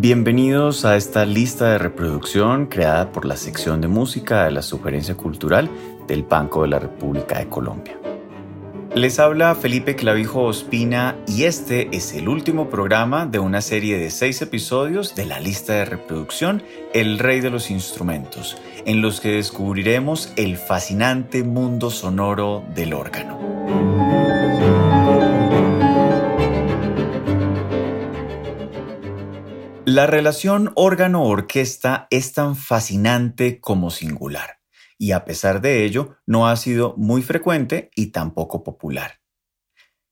Bienvenidos a esta lista de reproducción creada por la sección de música de la Sugerencia Cultural del Banco de la República de Colombia. Les habla Felipe Clavijo Ospina y este es el último programa de una serie de seis episodios de la lista de reproducción El Rey de los Instrumentos, en los que descubriremos el fascinante mundo sonoro del órgano. La relación órgano-orquesta es tan fascinante como singular, y a pesar de ello no ha sido muy frecuente y tampoco popular.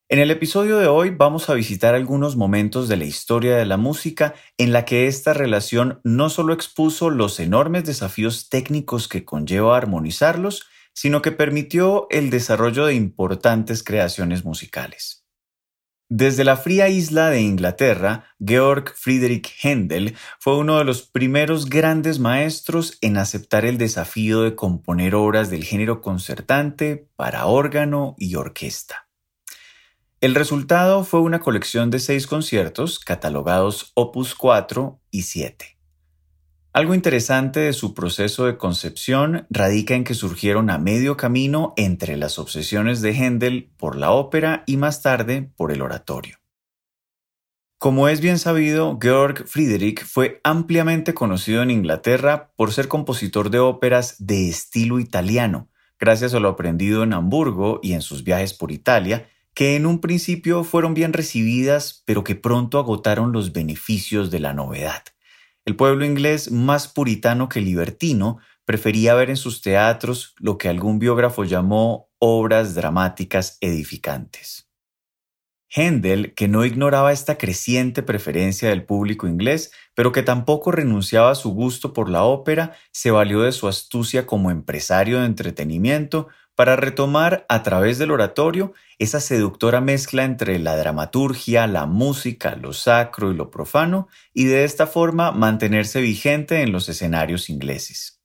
En el episodio de hoy vamos a visitar algunos momentos de la historia de la música en la que esta relación no solo expuso los enormes desafíos técnicos que conlleva armonizarlos, sino que permitió el desarrollo de importantes creaciones musicales. Desde la fría isla de Inglaterra, Georg Friedrich Händel fue uno de los primeros grandes maestros en aceptar el desafío de componer obras del género concertante para órgano y orquesta. El resultado fue una colección de seis conciertos catalogados Opus 4 y 7. Algo interesante de su proceso de concepción radica en que surgieron a medio camino entre las obsesiones de Händel por la ópera y más tarde por el oratorio. Como es bien sabido, Georg Friedrich fue ampliamente conocido en Inglaterra por ser compositor de óperas de estilo italiano, gracias a lo aprendido en Hamburgo y en sus viajes por Italia, que en un principio fueron bien recibidas, pero que pronto agotaron los beneficios de la novedad. El pueblo inglés, más puritano que libertino, prefería ver en sus teatros lo que algún biógrafo llamó obras dramáticas edificantes. Händel, que no ignoraba esta creciente preferencia del público inglés, pero que tampoco renunciaba a su gusto por la ópera, se valió de su astucia como empresario de entretenimiento para retomar a través del oratorio esa seductora mezcla entre la dramaturgia, la música, lo sacro y lo profano, y de esta forma mantenerse vigente en los escenarios ingleses.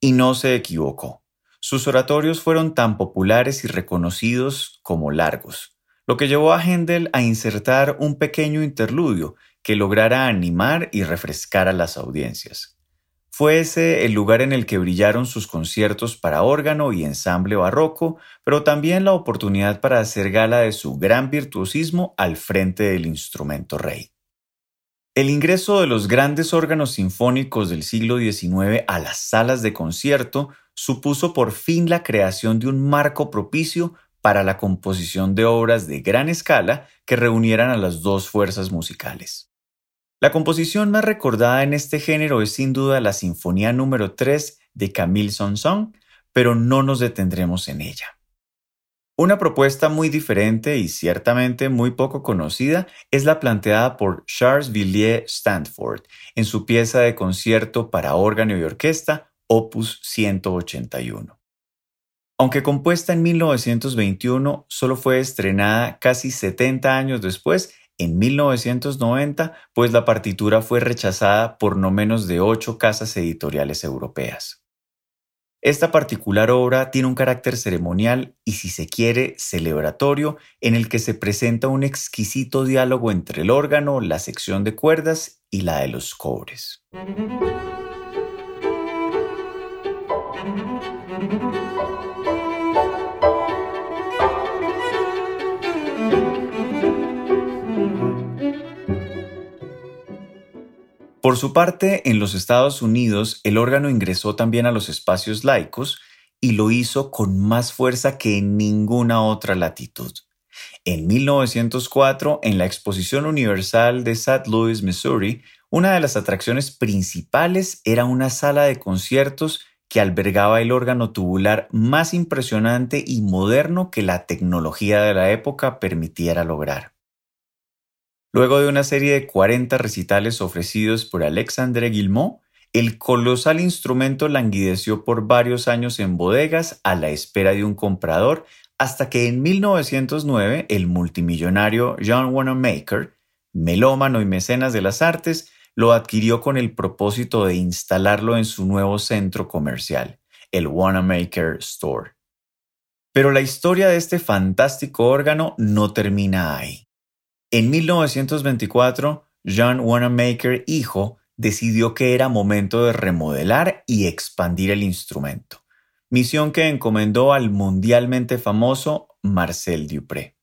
Y no se equivocó. Sus oratorios fueron tan populares y reconocidos como largos, lo que llevó a Händel a insertar un pequeño interludio que lograra animar y refrescar a las audiencias. Fue ese el lugar en el que brillaron sus conciertos para órgano y ensamble barroco, pero también la oportunidad para hacer gala de su gran virtuosismo al frente del instrumento rey. El ingreso de los grandes órganos sinfónicos del siglo XIX a las salas de concierto supuso por fin la creación de un marco propicio para la composición de obras de gran escala que reunieran a las dos fuerzas musicales. La composición más recordada en este género es sin duda la Sinfonía número 3 de Camille Saint-Saëns, pero no nos detendremos en ella. Una propuesta muy diferente y ciertamente muy poco conocida es la planteada por Charles Villiers Stanford en su pieza de concierto para órgano y orquesta Opus 181. Aunque compuesta en 1921, solo fue estrenada casi 70 años después en 1990, pues la partitura fue rechazada por no menos de ocho casas editoriales europeas. Esta particular obra tiene un carácter ceremonial y, si se quiere, celebratorio, en el que se presenta un exquisito diálogo entre el órgano, la sección de cuerdas y la de los cobres. Por su parte, en los Estados Unidos, el órgano ingresó también a los espacios laicos y lo hizo con más fuerza que en ninguna otra latitud. En 1904, en la Exposición Universal de St. Louis, Missouri, una de las atracciones principales era una sala de conciertos que albergaba el órgano tubular más impresionante y moderno que la tecnología de la época permitiera lograr. Luego de una serie de 40 recitales ofrecidos por Alexandre Guillemot, el colosal instrumento languideció por varios años en bodegas a la espera de un comprador hasta que en 1909 el multimillonario John Wanamaker, melómano y mecenas de las artes, lo adquirió con el propósito de instalarlo en su nuevo centro comercial, el Wanamaker Store. Pero la historia de este fantástico órgano no termina ahí. En 1924, John Wanamaker hijo decidió que era momento de remodelar y expandir el instrumento, misión que encomendó al mundialmente famoso Marcel Dupré.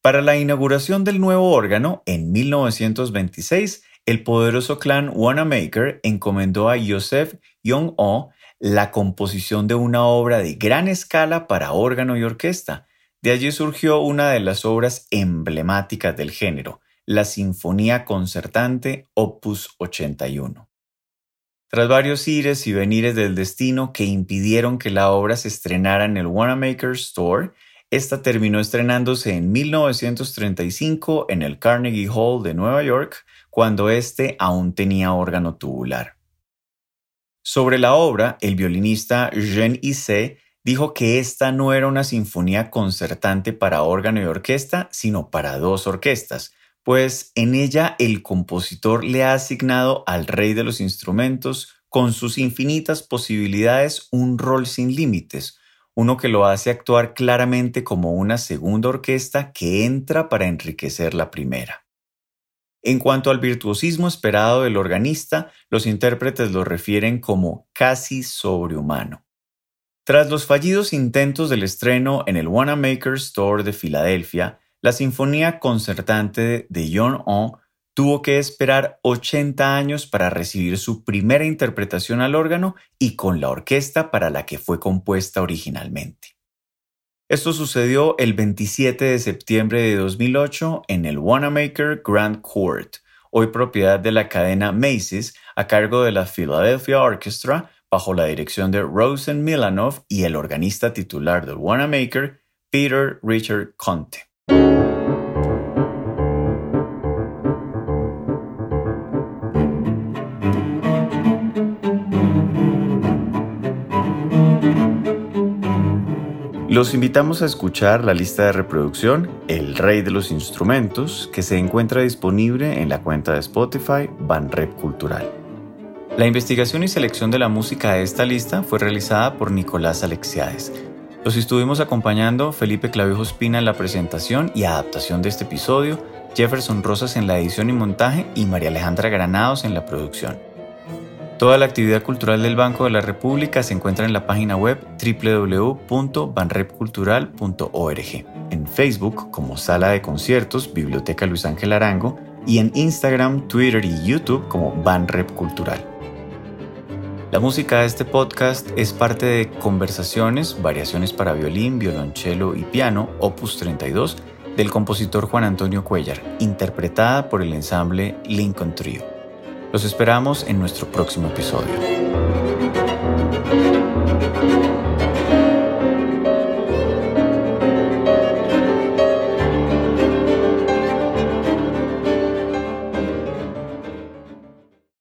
Para la inauguración del nuevo órgano, en 1926, el poderoso clan Wanamaker encomendó a Joseph Young-oh la composición de una obra de gran escala para órgano y orquesta. De allí surgió una de las obras emblemáticas del género, la Sinfonía Concertante Opus 81. Tras varios ires y venires del destino que impidieron que la obra se estrenara en el Wanamaker Store, esta terminó estrenándose en 1935 en el Carnegie Hall de Nueva York, cuando éste aún tenía órgano tubular. Sobre la obra, el violinista Jean Issé dijo que esta no era una sinfonía concertante para órgano y orquesta, sino para dos orquestas, pues en ella el compositor le ha asignado al rey de los instrumentos, con sus infinitas posibilidades, un rol sin límites, uno que lo hace actuar claramente como una segunda orquesta que entra para enriquecer la primera. En cuanto al virtuosismo esperado del organista, los intérpretes lo refieren como casi sobrehumano. Tras los fallidos intentos del estreno en el Wanamaker Store de Filadelfia, la Sinfonía Concertante de John On tuvo que esperar 80 años para recibir su primera interpretación al órgano y con la orquesta para la que fue compuesta originalmente. Esto sucedió el 27 de septiembre de 2008 en el Wanamaker Grand Court, hoy propiedad de la cadena Macy's, a cargo de la Philadelphia Orchestra, bajo la dirección de Rosen Milanov y el organista titular del Wanamaker, Peter Richard Conte. Los invitamos a escuchar la lista de reproducción El Rey de los Instrumentos, que se encuentra disponible en la cuenta de Spotify Banrep Cultural. La investigación y selección de la música de esta lista fue realizada por Nicolás Alexiades. Los estuvimos acompañando Felipe Clavijo Espina en la presentación y adaptación de este episodio, Jefferson Rosas en la edición y montaje y María Alejandra Granados en la producción. Toda la actividad cultural del Banco de la República se encuentra en la página web www.banrepcultural.org, en Facebook como Sala de Conciertos Biblioteca Luis Ángel Arango y en Instagram, Twitter y YouTube como Banrep Cultural. La música de este podcast es parte de Conversaciones, Variaciones para violín, violonchelo y piano, opus 32, del compositor Juan Antonio Cuellar, interpretada por el ensamble Lincoln Trio. Los esperamos en nuestro próximo episodio.